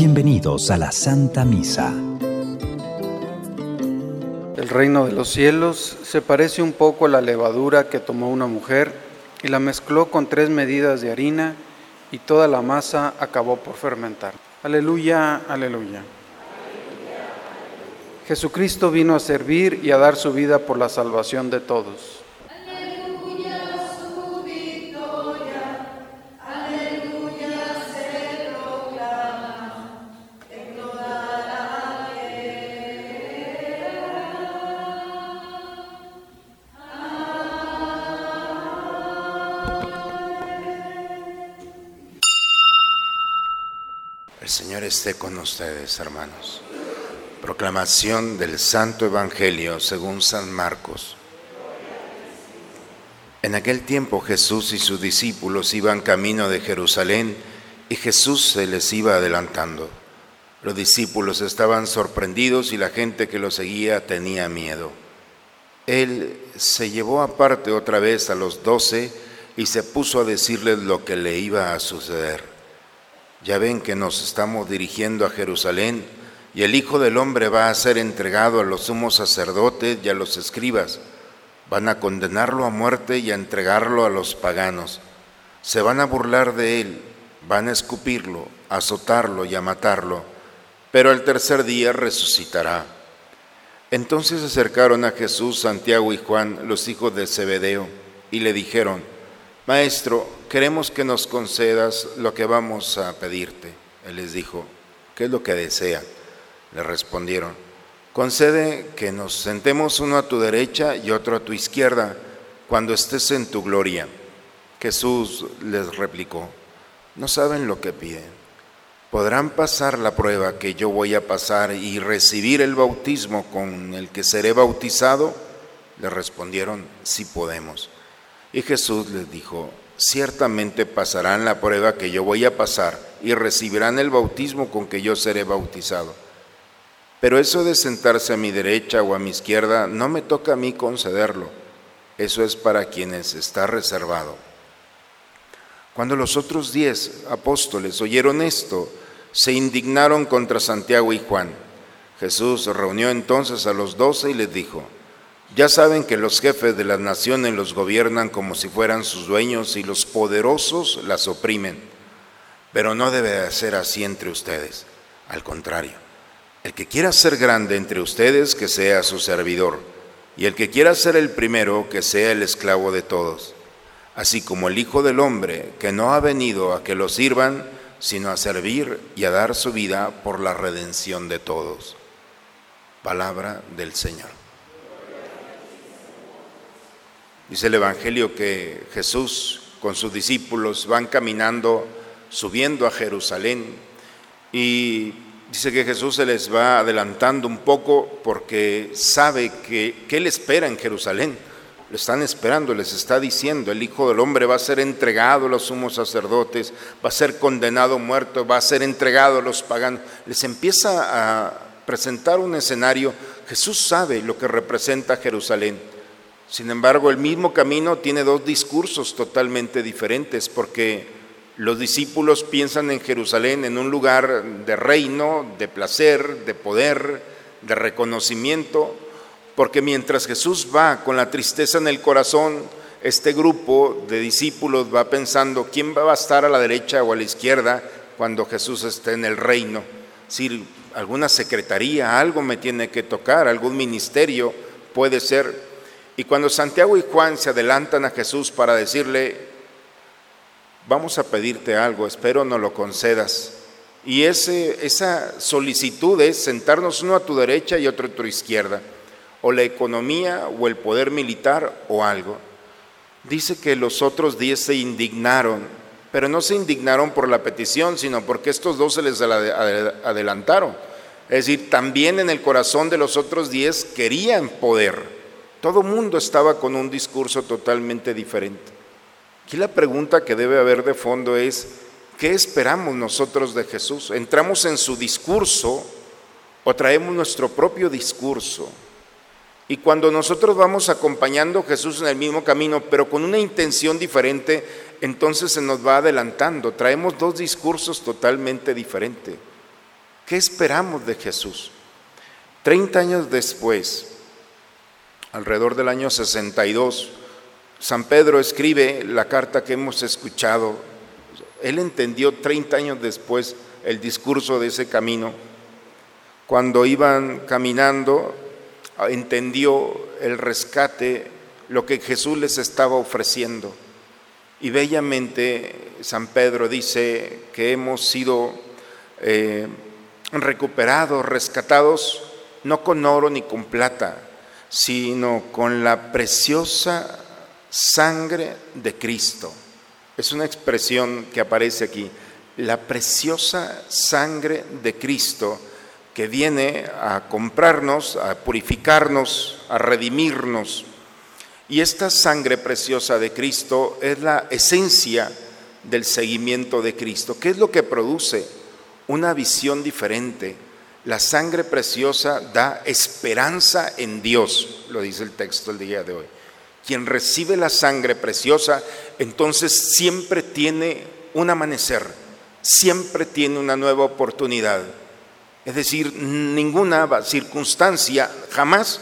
Bienvenidos a la Santa Misa. El reino de los cielos se parece un poco a la levadura que tomó una mujer y la mezcló con tres medidas de harina y toda la masa acabó por fermentar. Aleluya, aleluya. Jesucristo vino a servir y a dar su vida por la salvación de todos. Señor esté con ustedes, hermanos. Proclamación del Santo Evangelio según San Marcos. En aquel tiempo Jesús y sus discípulos iban camino de Jerusalén y Jesús se les iba adelantando. Los discípulos estaban sorprendidos y la gente que lo seguía tenía miedo. Él se llevó aparte otra vez a los doce y se puso a decirles lo que le iba a suceder. Ya ven que nos estamos dirigiendo a Jerusalén y el Hijo del Hombre va a ser entregado a los sumos sacerdotes y a los escribas. Van a condenarlo a muerte y a entregarlo a los paganos. Se van a burlar de él, van a escupirlo, a azotarlo y a matarlo, pero el tercer día resucitará. Entonces acercaron a Jesús, Santiago y Juan, los hijos de Zebedeo, y le dijeron, Maestro, queremos que nos concedas lo que vamos a pedirte. Él les dijo, ¿qué es lo que desean? Le respondieron, concede que nos sentemos uno a tu derecha y otro a tu izquierda cuando estés en tu gloria. Jesús les replicó, no saben lo que piden. ¿Podrán pasar la prueba que yo voy a pasar y recibir el bautismo con el que seré bautizado? Le respondieron, sí podemos. Y Jesús les dijo, ciertamente pasarán la prueba que yo voy a pasar y recibirán el bautismo con que yo seré bautizado. Pero eso de sentarse a mi derecha o a mi izquierda no me toca a mí concederlo. Eso es para quienes está reservado. Cuando los otros diez apóstoles oyeron esto, se indignaron contra Santiago y Juan. Jesús reunió entonces a los doce y les dijo, ya saben que los jefes de las naciones los gobiernan como si fueran sus dueños y los poderosos las oprimen. Pero no debe ser así entre ustedes. Al contrario, el que quiera ser grande entre ustedes, que sea su servidor. Y el que quiera ser el primero, que sea el esclavo de todos. Así como el Hijo del Hombre, que no ha venido a que lo sirvan, sino a servir y a dar su vida por la redención de todos. Palabra del Señor. Dice el Evangelio que Jesús con sus discípulos van caminando, subiendo a Jerusalén y dice que Jesús se les va adelantando un poco porque sabe que, que Él espera en Jerusalén. Lo están esperando, les está diciendo, el Hijo del Hombre va a ser entregado a los sumos sacerdotes, va a ser condenado muerto, va a ser entregado a los paganos. Les empieza a presentar un escenario. Jesús sabe lo que representa Jerusalén. Sin embargo, el mismo camino tiene dos discursos totalmente diferentes, porque los discípulos piensan en Jerusalén en un lugar de reino, de placer, de poder, de reconocimiento, porque mientras Jesús va con la tristeza en el corazón, este grupo de discípulos va pensando quién va a estar a la derecha o a la izquierda cuando Jesús esté en el reino. Si alguna secretaría, algo me tiene que tocar, algún ministerio puede ser y cuando Santiago y Juan se adelantan a Jesús para decirle, vamos a pedirte algo, espero no lo concedas. Y ese, esa solicitud es sentarnos uno a tu derecha y otro a tu izquierda, o la economía o el poder militar o algo. Dice que los otros diez se indignaron, pero no se indignaron por la petición, sino porque estos dos se les adelantaron. Es decir, también en el corazón de los otros diez querían poder todo mundo estaba con un discurso totalmente diferente. Aquí la pregunta que debe haber de fondo es, ¿qué esperamos nosotros de Jesús? ¿Entramos en su discurso o traemos nuestro propio discurso? Y cuando nosotros vamos acompañando a Jesús en el mismo camino, pero con una intención diferente, entonces se nos va adelantando. Traemos dos discursos totalmente diferentes. ¿Qué esperamos de Jesús? Treinta años después, alrededor del año 62, San Pedro escribe la carta que hemos escuchado. Él entendió 30 años después el discurso de ese camino. Cuando iban caminando, entendió el rescate, lo que Jesús les estaba ofreciendo. Y bellamente San Pedro dice que hemos sido eh, recuperados, rescatados, no con oro ni con plata, sino con la preciosa sangre de Cristo. Es una expresión que aparece aquí. La preciosa sangre de Cristo que viene a comprarnos, a purificarnos, a redimirnos. Y esta sangre preciosa de Cristo es la esencia del seguimiento de Cristo. ¿Qué es lo que produce? Una visión diferente. La sangre preciosa da esperanza en Dios, lo dice el texto el día de hoy. Quien recibe la sangre preciosa, entonces siempre tiene un amanecer, siempre tiene una nueva oportunidad. Es decir, ninguna circunstancia jamás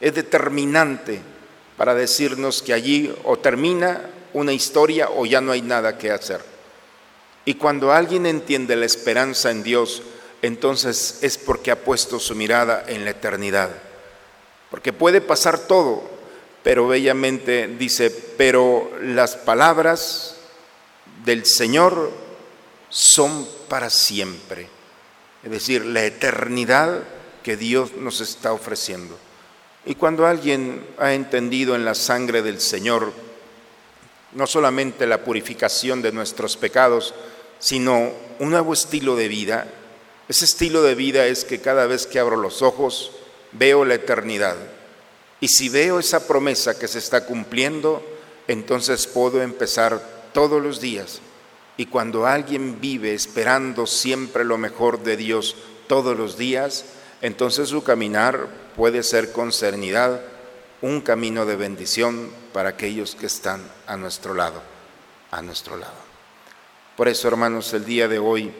es determinante para decirnos que allí o termina una historia o ya no hay nada que hacer. Y cuando alguien entiende la esperanza en Dios, entonces es porque ha puesto su mirada en la eternidad. Porque puede pasar todo, pero bellamente dice, pero las palabras del Señor son para siempre. Es decir, la eternidad que Dios nos está ofreciendo. Y cuando alguien ha entendido en la sangre del Señor no solamente la purificación de nuestros pecados, sino un nuevo estilo de vida, ese estilo de vida es que cada vez que abro los ojos veo la eternidad y si veo esa promesa que se está cumpliendo, entonces puedo empezar todos los días. Y cuando alguien vive esperando siempre lo mejor de Dios todos los días, entonces su caminar puede ser con serenidad un camino de bendición para aquellos que están a nuestro lado, a nuestro lado. Por eso, hermanos, el día de hoy,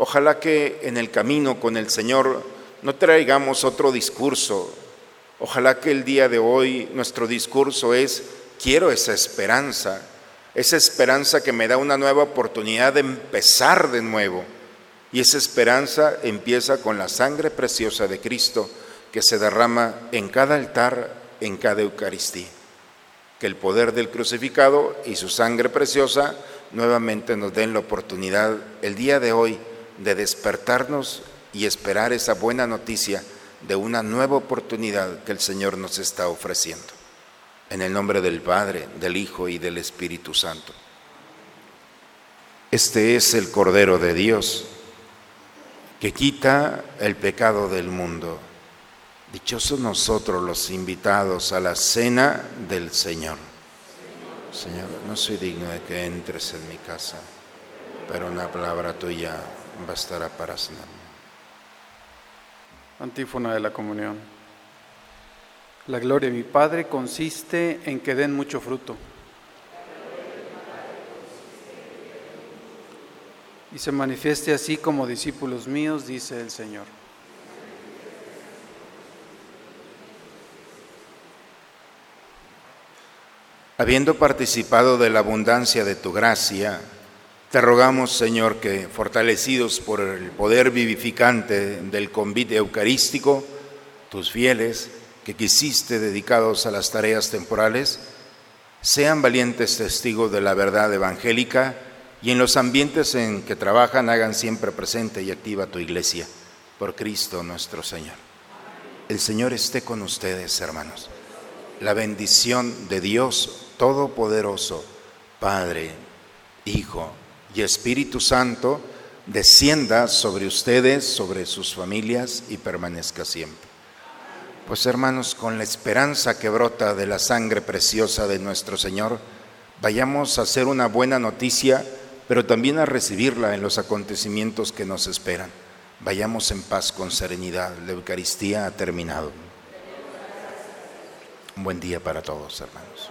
ojalá que en el camino con el Señor no traigamos otro discurso, Ojalá que el día de hoy nuestro discurso es, quiero esa esperanza, esa esperanza que me da una nueva oportunidad de empezar de nuevo. Y esa esperanza empieza con la sangre preciosa de Cristo que se derrama en cada altar, en cada Eucaristía. Que el poder del crucificado y su sangre preciosa nuevamente nos den la oportunidad el día de hoy de despertarnos y esperar esa buena noticia de una nueva oportunidad que el Señor nos está ofreciendo. En el nombre del Padre, del Hijo y del Espíritu Santo. Este es el Cordero de Dios que quita el pecado del mundo. Dichosos nosotros los invitados a la cena del Señor. Señor, no soy digno de que entres en mi casa, pero una palabra tuya bastará para. Antífona de la comunión. La gloria de mi Padre consiste en que den mucho fruto. Y se manifieste así como discípulos míos, dice el Señor. Habiendo participado de la abundancia de tu gracia, te rogamos, Señor, que fortalecidos por el poder vivificante del convite eucarístico, tus fieles, que quisiste dedicados a las tareas temporales, sean valientes testigos de la verdad evangélica y en los ambientes en que trabajan hagan siempre presente y activa tu iglesia, por Cristo nuestro Señor. El Señor esté con ustedes, hermanos. La bendición de Dios Todopoderoso, Padre, Hijo, y Espíritu Santo descienda sobre ustedes, sobre sus familias y permanezca siempre. Pues hermanos, con la esperanza que brota de la sangre preciosa de nuestro Señor, vayamos a hacer una buena noticia, pero también a recibirla en los acontecimientos que nos esperan. Vayamos en paz con serenidad. La Eucaristía ha terminado. Un buen día para todos, hermanos.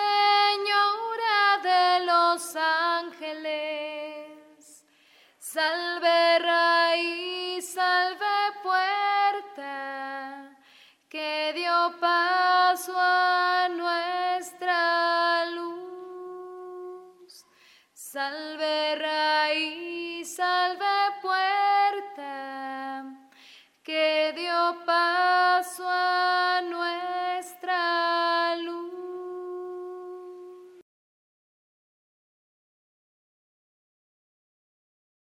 nuestra luz. Salve